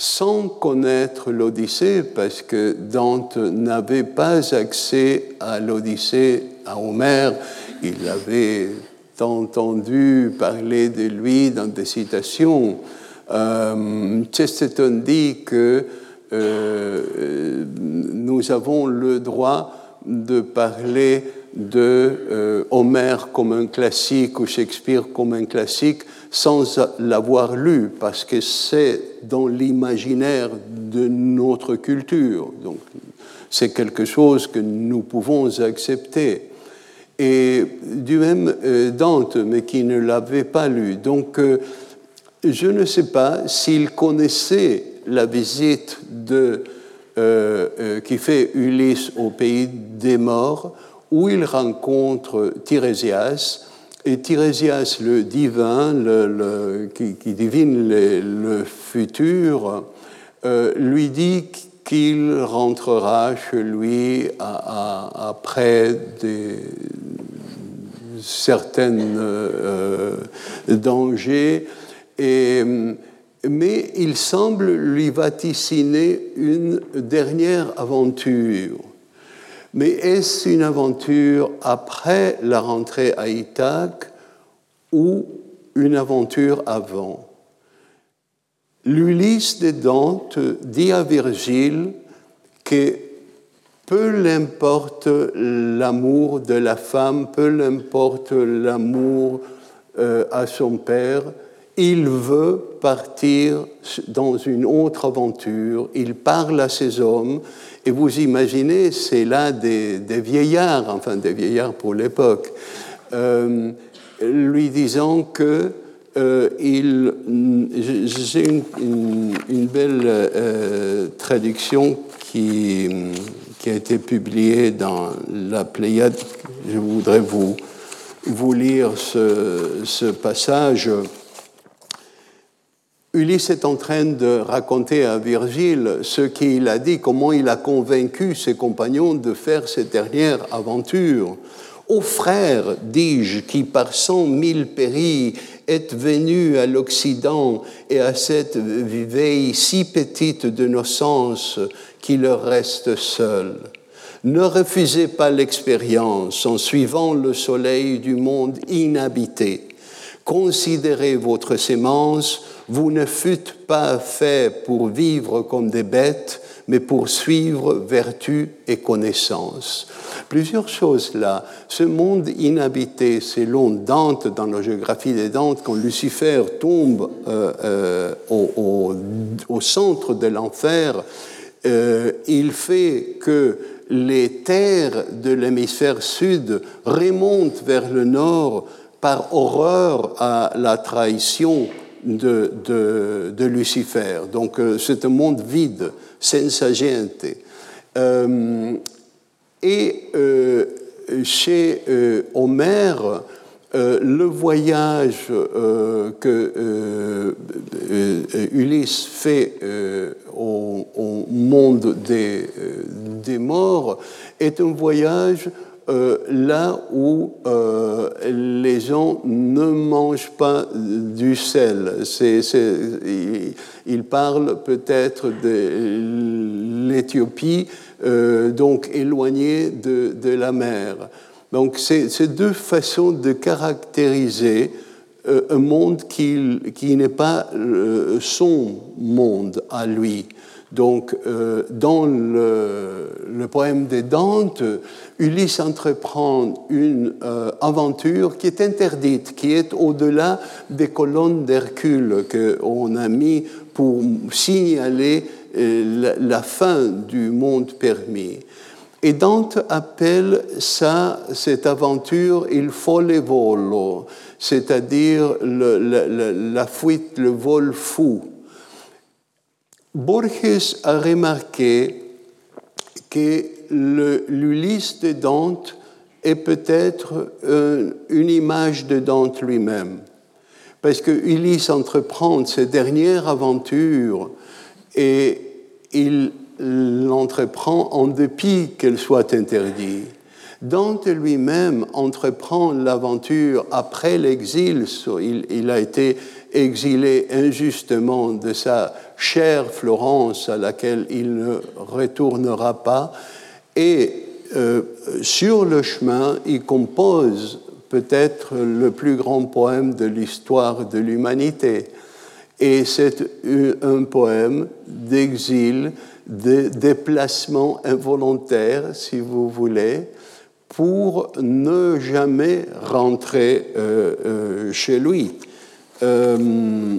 sans connaître l'Odyssée, parce que Dante n'avait pas accès à l'Odyssée, à Homère. Il avait entendu parler de lui dans des citations. Euh, Chesterton dit que euh, nous avons le droit de parler de euh, Homère comme un classique ou Shakespeare comme un classique sans l'avoir lu, parce que c'est dans l'imaginaire de notre culture. Donc, c'est quelque chose que nous pouvons accepter. Et du même euh, Dante, mais qui ne l'avait pas lu. Donc, euh, je ne sais pas s'il connaissait la visite de, qui fait Ulysse au pays des morts où il rencontre Tirésias, et Tirésias, le divin, qui, divine le futur, euh, lui dit qu'il rentrera chez lui après certains euh, dangers, mais il semble lui vaticiner une dernière aventure. Mais est-ce une aventure après la rentrée à Ithaque ou une aventure avant? L'Ulysse de Dante dit à Virgile que peu l'importe l'amour de la femme, peu l'importe l'amour euh, à son père, il veut partir dans une autre aventure, il parle à ses hommes, et vous imaginez, c'est là des, vieillards, enfin des vieillards pour l'époque, euh, lui disant que euh, il, j'ai une, belle euh, traduction qui, a été publiée dans la Pléiade. Je voudrais vous, vous lire ce passage. Ulysse est en train de raconter à Virgile ce qu'il a dit, comment il a convaincu ses compagnons de faire cette dernière aventure. Ô frère, dis-je, qui par cent mille péris êtes venus à l'Occident et à cette veille si petite de nos sens qui leur reste seule. Ne refusez pas l'expérience en suivant le soleil du monde inhabité. Considérez votre sémence vous ne fûtes pas fait pour vivre comme des bêtes, mais pour suivre vertu et connaissance. Plusieurs choses là. Ce monde inhabité, selon Dante, dans la géographie des Dante, quand Lucifer tombe euh, euh, au, centre de l'enfer, euh, il fait que les terres de l'hémisphère sud remontent vers le nord par horreur à la trahison de, Lucifer. Donc euh, c'est un monde vide, senza gente. Euh, et euh, chez Homère, le voyage que Ulysse fait au, monde des, morts est un voyage euh, là où euh, les gens ne mangent pas du sel. il, parle peut-être de l'Éthiopie, euh, donc éloignée de, la mer. Donc c'est deux façons de caractériser un monde qui n'est pas son monde à lui. Donc, euh, dans le, poème des Dante, Ulysse entreprend une euh, aventure qui est interdite, qui est au-delà des colonnes d'Hercule qu'on a mis pour signaler euh, la, fin du monde permis. Et Dante appelle ça, cette aventure, il folle volo, c'est-à-dire la fuite, le vol fou. Borges a remarqué que l'Ulysse de Dante est peut-être une image de Dante lui-même. Parce que Ulysse entreprend ses dernières aventures et il l'entreprend en dépit qu'elle soit interdite. Dante lui-même entreprend l'aventure après l'exil. Il, a été exilé injustement de sa chère Florence à laquelle il ne retournera pas. Et euh, sur le chemin, il compose peut-être le plus grand poème de l'histoire de l'humanité. Et c'est un poème d'exil, de déplacement involontaire, si vous voulez, pour ne jamais rentrer euh, euh, chez lui. Euh,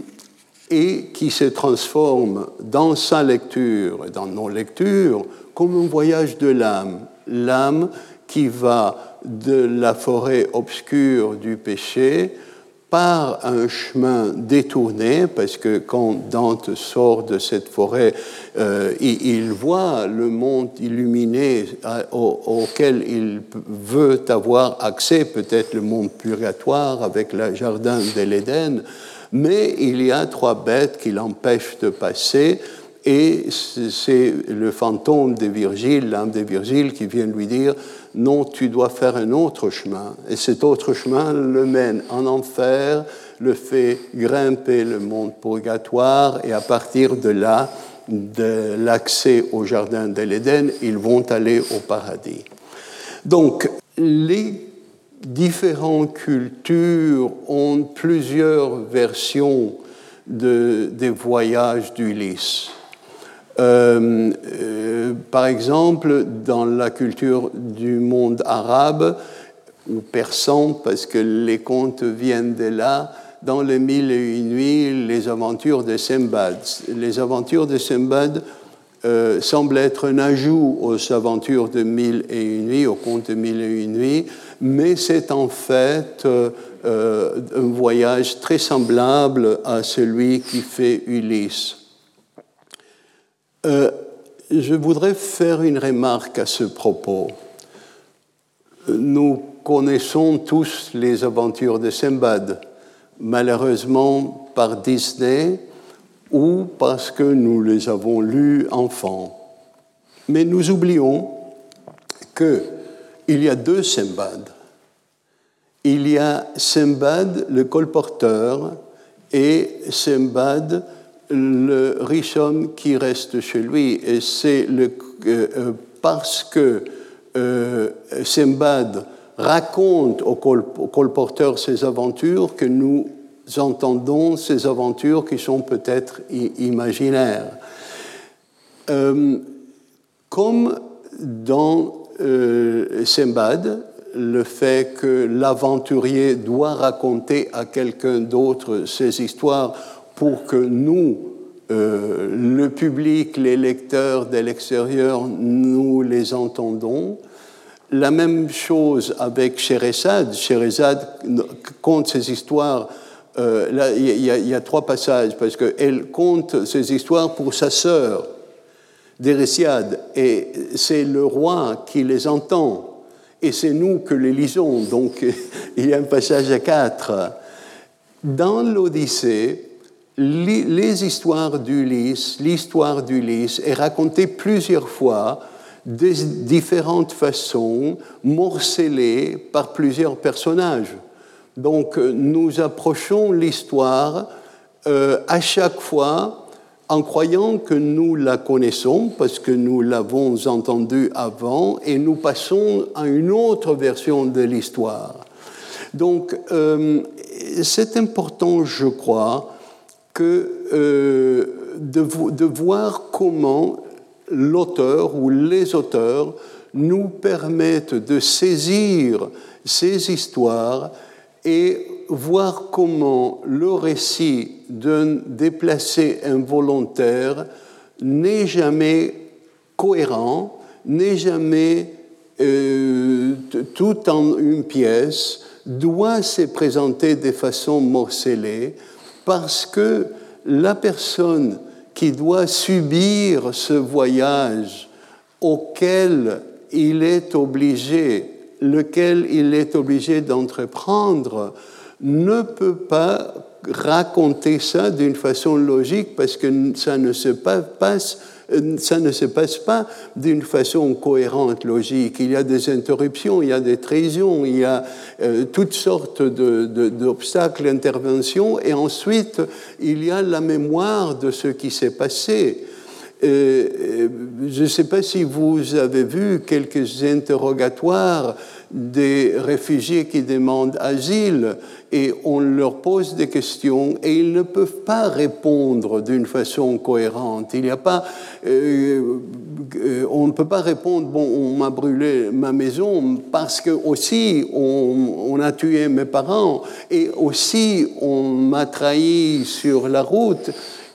et qui se transforme dans sa lecture, dans nos lectures, comme un voyage de l'âme. L'âme qui va de la forêt obscure du péché par un chemin détourné, parce que quand Dante sort de cette forêt, euh, il, voit le monde illuminé auquel il veut avoir accès, peut-être le monde purgatoire avec le jardin de l'Éden, mais il y a trois bêtes qui l'empêchent de passer, et c'est le fantôme de Virgile, l'âme de Virgile, qui vient lui dire non, tu dois faire un autre chemin. Et cet autre chemin le mène en enfer, le fait grimper le monde purgatoire, et à partir de là, de l'accès au jardin de l'Éden, ils vont aller au paradis. Donc, les différentes cultures ont plusieurs versions des voyages d'Ulysse. Euh, euh, par exemple, dans la culture du monde arabe ou persan, parce que les contes viennent de là, dans les Mille et une nuits, les aventures de Simbad. Les aventures de Simbad euh, semblent être un ajout aux aventures de Mille et une nuits, au conte de Mille et une nuits, mais c'est en fait un voyage très semblable à celui qui fait Ulysse. Euh, je voudrais faire une remarque à ce propos. Nous connaissons tous les aventures de Simbad, malheureusement par Disney ou parce que nous les avons lues enfants. Mais nous oublions qu'il y a deux Simbad. Il y a Simbad, le colporteur, et Simbad, le riche homme qui reste chez lui. Et c'est euh, euh, parce que euh, Simbad raconte au, colporteur ses aventures que nous entendons ces aventures qui sont peut-être imaginaires. comme dans Simbad, le fait que l'aventurier doit raconter à quelqu'un d'autre ses histoires pour que nous, euh, le public, les lecteurs de l'extérieur, nous les entendons. La même chose avec Sherazade. Sherazade compte ses histoires. Euh, là, il y, a trois passages parce qu'elle compte ses histoires pour sa sœur, Dérésiade, et c'est le roi qui les entend, et c'est nous que les lisons. Donc, il y a un passage à quatre. Dans l'Odyssée, les histoires d'Ulysse, l'histoire d'Ulysse est racontée plusieurs fois de différentes façons, morcelée par plusieurs personnages. Donc euh, nous approchons l'histoire euh, à chaque fois en croyant que nous la connaissons parce que nous l'avons entendue avant et nous passons à une autre version de l'histoire. Donc euh, c'est important, je crois, euh, de, de, voir comment l'auteur ou les auteurs nous permettent de saisir ces histoires et voir comment le récit d'un déplacé involontaire n'est jamais cohérent, n'est jamais euh, tout en une pièce, doit se présenter de façon morcelée, parce que la personne qui doit subir ce voyage auquel il est obligé, lequel il est obligé d'entreprendre, ne peut pas raconter ça d'une façon logique parce que ça ne se passe euh, ça ne se passe pas d'une façon cohérente, logique. Il y a des interruptions, il y a des trésions, il y a euh, toutes sortes d'obstacles, d'interventions, et ensuite il y a la mémoire de ce qui s'est passé. Je ne sais pas si vous avez vu quelques interrogatoires des réfugiés qui demandent asile et on leur pose des questions et ils ne peuvent pas répondre d'une façon cohérente. Il n'y a pas, euh, euh, on ne peut pas répondre bon, on m'a brûlé ma maison parce que aussi on a tué mes parents et aussi on m'a trahi sur la route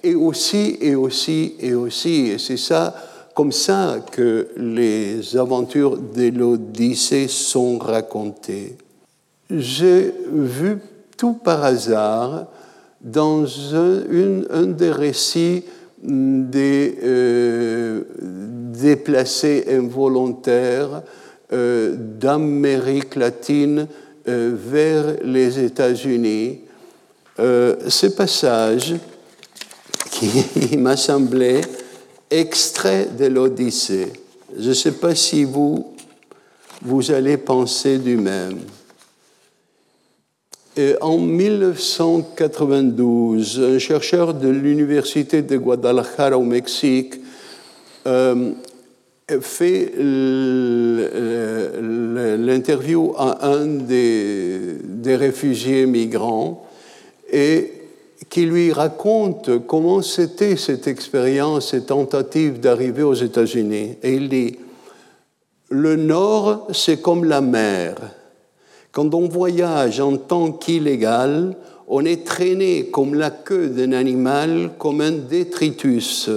et aussi et aussi et aussi et c'est ça comme ça que les aventures de l'Odyssée sont racontées. J'ai vu tout par hasard dans un, des récits des euh, déplacés involontaires euh, d'Amérique latine euh, vers les États-Unis, ce passage qui m'a semblé extrait de l'Odyssée. Je ne sais pas si vous, vous allez penser du même. en 1992, un chercheur de l'Université de Guadalajara au Mexique euh, fait l'interview à un des, des réfugiés migrants et qui lui raconte comment c'était cette expérience, cette tentative d'arriver aux États-Unis. Et il dit, le Nord, c'est comme la mer. Quand on voyage en tant qu'illégal, on est traîné comme la queue d'un animal, comme un détritus.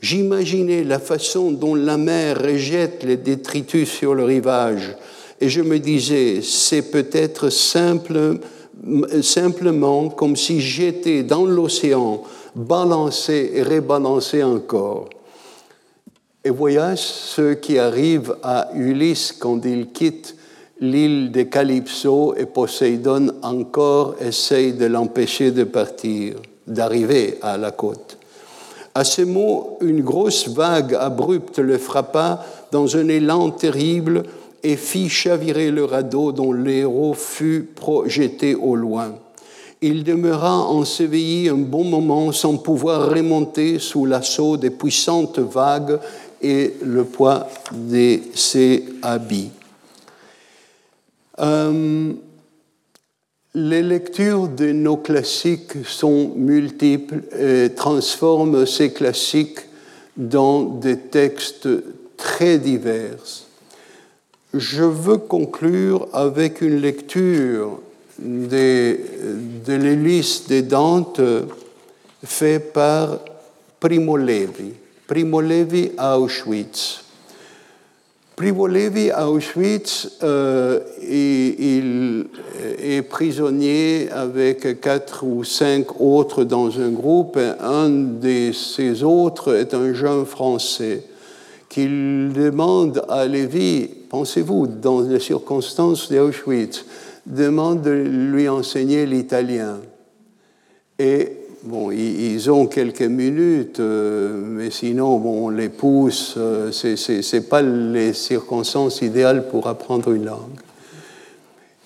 J'imaginais la façon dont la mer rejette les détritus sur le rivage, et je me disais, c'est peut-être simple simplement comme si j'étais dans l'océan, balancé et rebalancé encore. Et voyez ce qui arrive à Ulysse quand il quitte l'île de Calypso et Poséidon encore essaye de l'empêcher de partir, d'arriver à la côte. À ces mots, une grosse vague abrupte le frappa dans un élan terrible et fit chavirer le radeau dont l'héros fut projeté au loin. Il demeura enseveli un bon moment sans pouvoir remonter sous l'assaut des puissantes vagues et le poids de ses habits. Euh, les lectures de nos classiques sont multiples et transforment ces classiques dans des textes très divers. Je veux conclure avec une lecture de l'Hélice des Dante fait par Primo Levi. Primo Levi à Auschwitz. Primo Levi à Auschwitz, euh, est prisonnier avec quatre ou cinq autres dans un groupe. Un de ces autres est un jeune Français qu'il demande à Lévi, pensez-vous, dans les circonstances d'Auschwitz, demande de lui enseigner l'italien. Et bon, ils ont quelques minutes, euh, mais sinon, bon, on les pousse, euh, ce n'est pas les circonstances idéales pour apprendre une langue.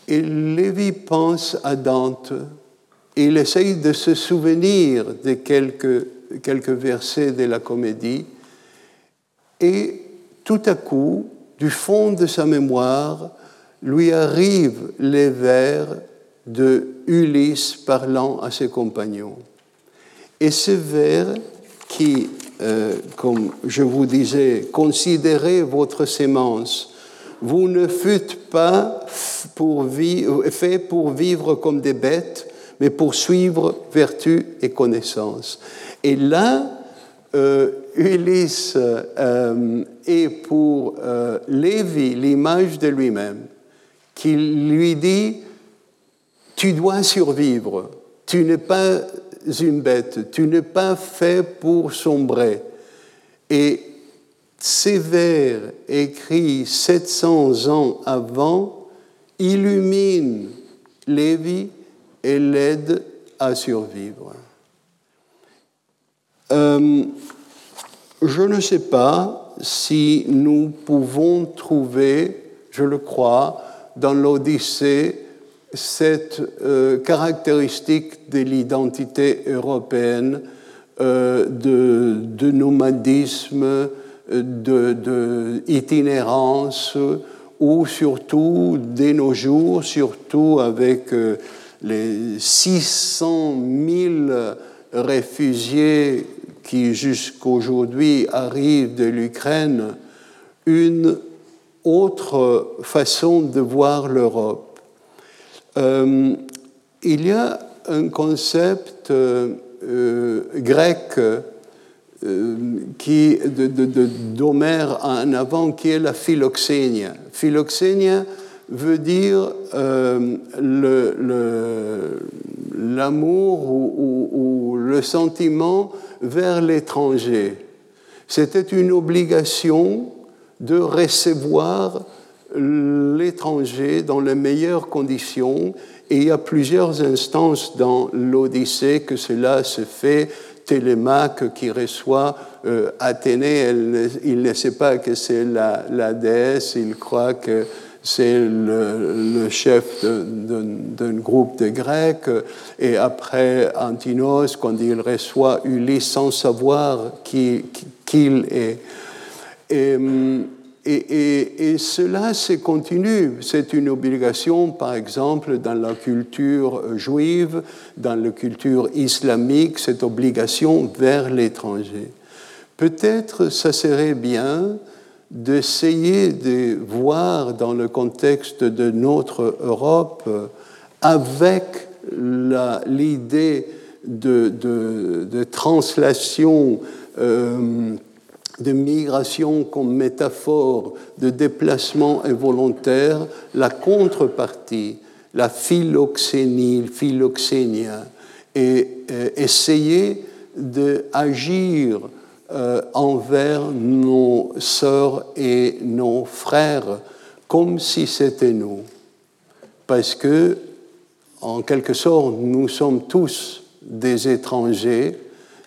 Et Lévi pense à Dante. Il essaye de se souvenir de quelques, quelques versets de la comédie et tout à coup, du fond de sa mémoire, lui arrivent les vers de Ulysse parlant à ses compagnons. Et ces vers qui, euh, comme je vous disais, considérez votre sémence. Vous ne fûtes pas pour fait pour vivre comme des bêtes, mais pour suivre vertu et connaissance. Et là, euh, Ulysse euh, est pour euh, Lévi l'image de lui-même, qui lui dit, tu dois survivre, tu n'es pas une bête, tu n'es pas fait pour sombrer. Et ces vers écrits 700 ans avant illuminent Lévi et l'aident à survivre. Euh, je ne sais pas si nous pouvons trouver, je le crois, dans l'Odyssée, cette euh, caractéristique de l'identité européenne euh, de, nomadisme, de, ou surtout, dès nos jours, surtout avec euh, les 600 000 réfugiés qui jusqu'aujourd'hui arrivent de l'Ukraine, une autre façon de voir l'Europe. Euh, il y a un concept euh, euh, grec qui, d'Homère en avant qui est la philoxénia. Philoxénia veut dire l'amour ou, le sentiment vers l'étranger. C'était une obligation de recevoir l'étranger dans les meilleures conditions. Et il y a plusieurs instances dans l'Odyssée que cela se fait. Télémaque qui reçoit euh, Athénée, il ne sait pas que c'est la, la, déesse, il croit que c'est le, chef d'un groupe de Grecs. Et après Antinos, quand il reçoit Ulysse sans savoir qui qu'il est. Hum, et, cela se continue. C'est une obligation, par exemple, dans la culture juive, dans la culture islamique, cette obligation vers l'étranger. Peut-être ça serait bien d'essayer de voir dans le contexte de notre Europe, avec l'idée de, de, translation euh, de migration comme métaphore de déplacement involontaire, la contrepartie, la philoxénie, philoxénia, et euh, essayer d'agir euh, envers nos sœurs et nos frères comme si c'était nous. Parce que, en quelque sorte, nous sommes tous des étrangers,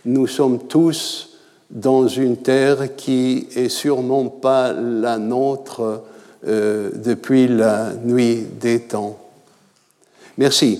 nous sommes tous dans une terre qui est sûrement pas la nôtre euh, depuis la nuit des temps. Merci.